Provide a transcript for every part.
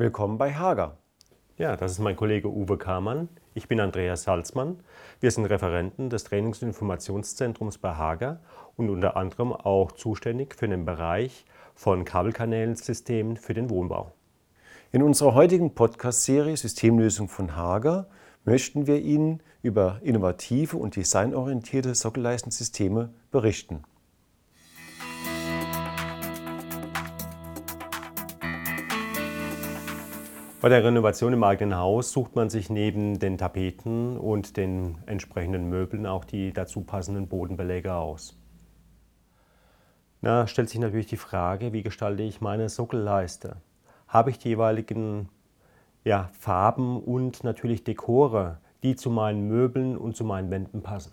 Willkommen bei Hager. Ja, das ist mein Kollege Uwe Kamann. Ich bin Andreas Salzmann. Wir sind Referenten des Trainings- und Informationszentrums bei Hager und unter anderem auch zuständig für den Bereich von Kabelkanälensystemen für den Wohnbau. In unserer heutigen Podcast-Serie Systemlösung von Hager möchten wir Ihnen über innovative und designorientierte Sockelleistensysteme berichten. Bei der Renovation im eigenen Haus sucht man sich neben den Tapeten und den entsprechenden Möbeln auch die dazu passenden Bodenbeläge aus. Na, stellt sich natürlich die Frage, wie gestalte ich meine Sockelleiste? Habe ich die jeweiligen ja, Farben und natürlich Dekore, die zu meinen Möbeln und zu meinen Wänden passen?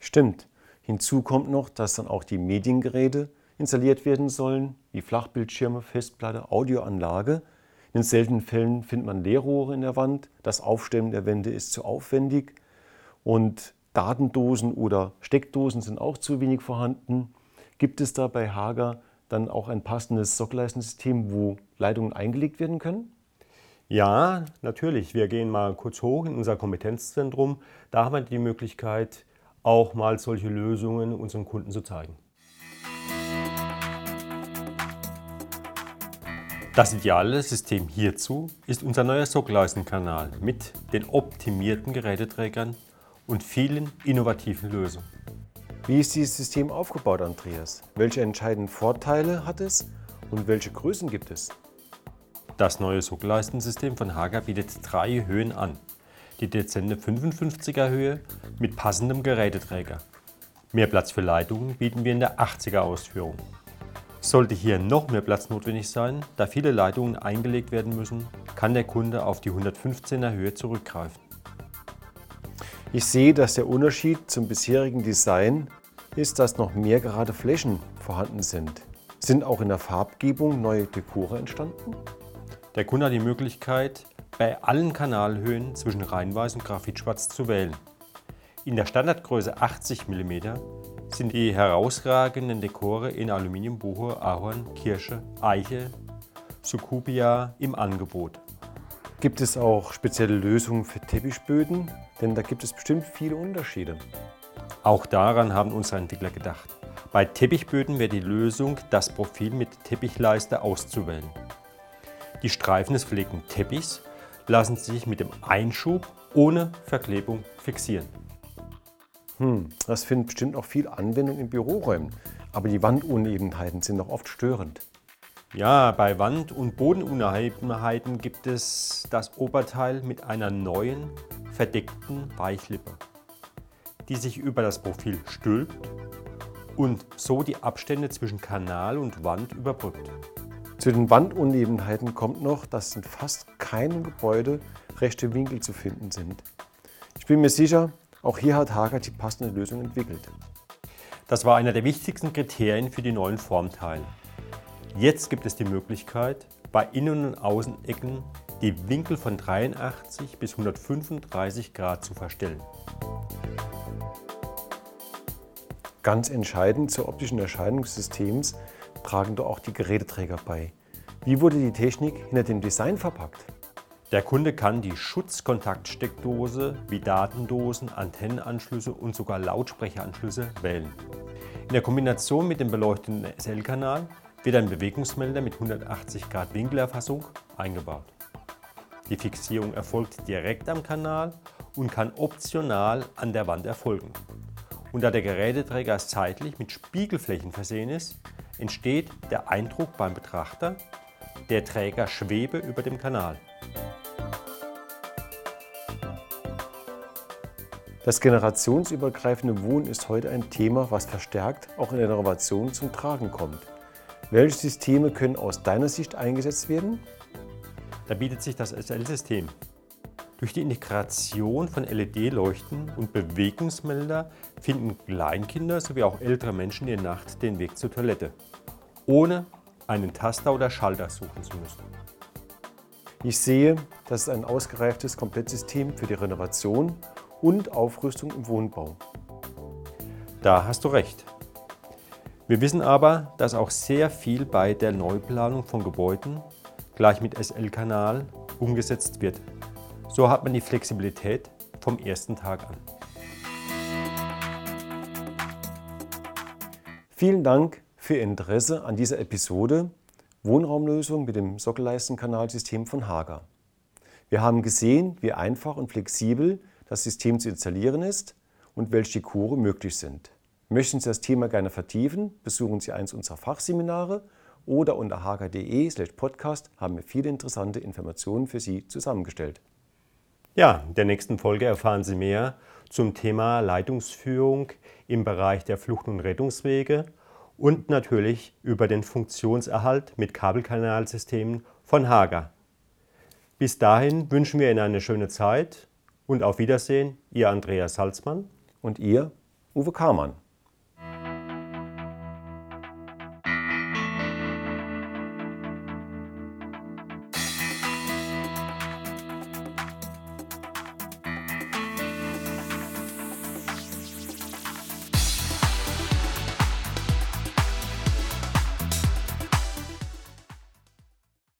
Stimmt. Hinzu kommt noch, dass dann auch die Mediengeräte installiert werden sollen, wie Flachbildschirme, Festplatte, Audioanlage in seltenen Fällen findet man Leerrohre in der Wand. Das Aufstellen der Wände ist zu aufwendig. Und Datendosen oder Steckdosen sind auch zu wenig vorhanden. Gibt es da bei Hager dann auch ein passendes Sockleistensystem, wo Leitungen eingelegt werden können? Ja, natürlich. Wir gehen mal kurz hoch in unser Kompetenzzentrum. Da haben wir die Möglichkeit, auch mal solche Lösungen unseren Kunden zu zeigen. Das ideale System hierzu ist unser neuer Sockleistenkanal mit den optimierten Geräteträgern und vielen innovativen Lösungen. Wie ist dieses System aufgebaut, Andreas? Welche entscheidenden Vorteile hat es und welche Größen gibt es? Das neue Sockleistensystem von Hager bietet drei Höhen an. Die dezente 55er Höhe mit passendem Geräteträger. Mehr Platz für Leitungen bieten wir in der 80er Ausführung. Sollte hier noch mehr Platz notwendig sein, da viele Leitungen eingelegt werden müssen, kann der Kunde auf die 115er Höhe zurückgreifen. Ich sehe, dass der Unterschied zum bisherigen Design ist, dass noch mehr gerade Flächen vorhanden sind. Sind auch in der Farbgebung neue Dekore entstanden? Der Kunde hat die Möglichkeit, bei allen Kanalhöhen zwischen Reinweiß und Graphitschwarz zu wählen. In der Standardgröße 80 mm sind die herausragenden Dekore in Aluminium, Buche, Ahorn, Kirsche, Eiche, Sucubia im Angebot. Gibt es auch spezielle Lösungen für Teppichböden? Denn da gibt es bestimmt viele Unterschiede. Auch daran haben unsere Entwickler gedacht. Bei Teppichböden wäre die Lösung, das Profil mit Teppichleiste auszuwählen. Die Streifen des verlegten Teppichs lassen sich mit dem Einschub ohne Verklebung fixieren. Hm, das findet bestimmt auch viel Anwendung in Büroräumen. Aber die Wandunebenheiten sind doch oft störend. Ja, bei Wand- und Bodenunebenheiten gibt es das Oberteil mit einer neuen, verdeckten Weichlippe, die sich über das Profil stülpt und so die Abstände zwischen Kanal und Wand überbrückt. Zu den Wandunebenheiten kommt noch, dass in fast keinem Gebäude rechte Winkel zu finden sind. Ich bin mir sicher, auch hier hat Hager die passende Lösung entwickelt. Das war einer der wichtigsten Kriterien für die neuen Formteile. Jetzt gibt es die Möglichkeit, bei Innen- und Außenecken die Winkel von 83 bis 135 Grad zu verstellen. Ganz entscheidend zur optischen Erscheinung des Systems tragen doch auch die Geräteträger bei. Wie wurde die Technik hinter dem Design verpackt? Der Kunde kann die Schutzkontaktsteckdose wie Datendosen, Antennenanschlüsse und sogar Lautsprecheranschlüsse wählen. In der Kombination mit dem beleuchteten SL-Kanal wird ein Bewegungsmelder mit 180 Grad Winkelerfassung eingebaut. Die Fixierung erfolgt direkt am Kanal und kann optional an der Wand erfolgen. Und da der Geräteträger seitlich mit Spiegelflächen versehen ist, entsteht der Eindruck beim Betrachter, der Träger schwebe über dem Kanal. Das generationsübergreifende Wohnen ist heute ein Thema, was verstärkt auch in der Renovation zum Tragen kommt. Welche Systeme können aus deiner Sicht eingesetzt werden? Da bietet sich das SL-System. Durch die Integration von LED-Leuchten und Bewegungsmelder finden Kleinkinder sowie auch ältere Menschen in der Nacht den Weg zur Toilette, ohne einen Taster oder Schalter suchen zu müssen. Ich sehe, das ist ein ausgereiftes Komplettsystem für die Renovation und Aufrüstung im Wohnbau. Da hast du recht. Wir wissen aber, dass auch sehr viel bei der Neuplanung von Gebäuden gleich mit SL-Kanal umgesetzt wird. So hat man die Flexibilität vom ersten Tag an. Vielen Dank für Ihr Interesse an dieser Episode Wohnraumlösung mit dem Sockelleistenkanalsystem von Hager. Wir haben gesehen, wie einfach und flexibel das System zu installieren ist und welche Dekore möglich sind. Möchten Sie das Thema gerne vertiefen, besuchen Sie eins unserer Fachseminare oder unter hager.de/podcast haben wir viele interessante Informationen für Sie zusammengestellt. Ja, in der nächsten Folge erfahren Sie mehr zum Thema Leitungsführung im Bereich der Flucht- und Rettungswege und natürlich über den Funktionserhalt mit Kabelkanalsystemen von Hager. Bis dahin wünschen wir Ihnen eine schöne Zeit und auf Wiedersehen, Ihr Andreas Salzmann und Ihr Uwe Karmann.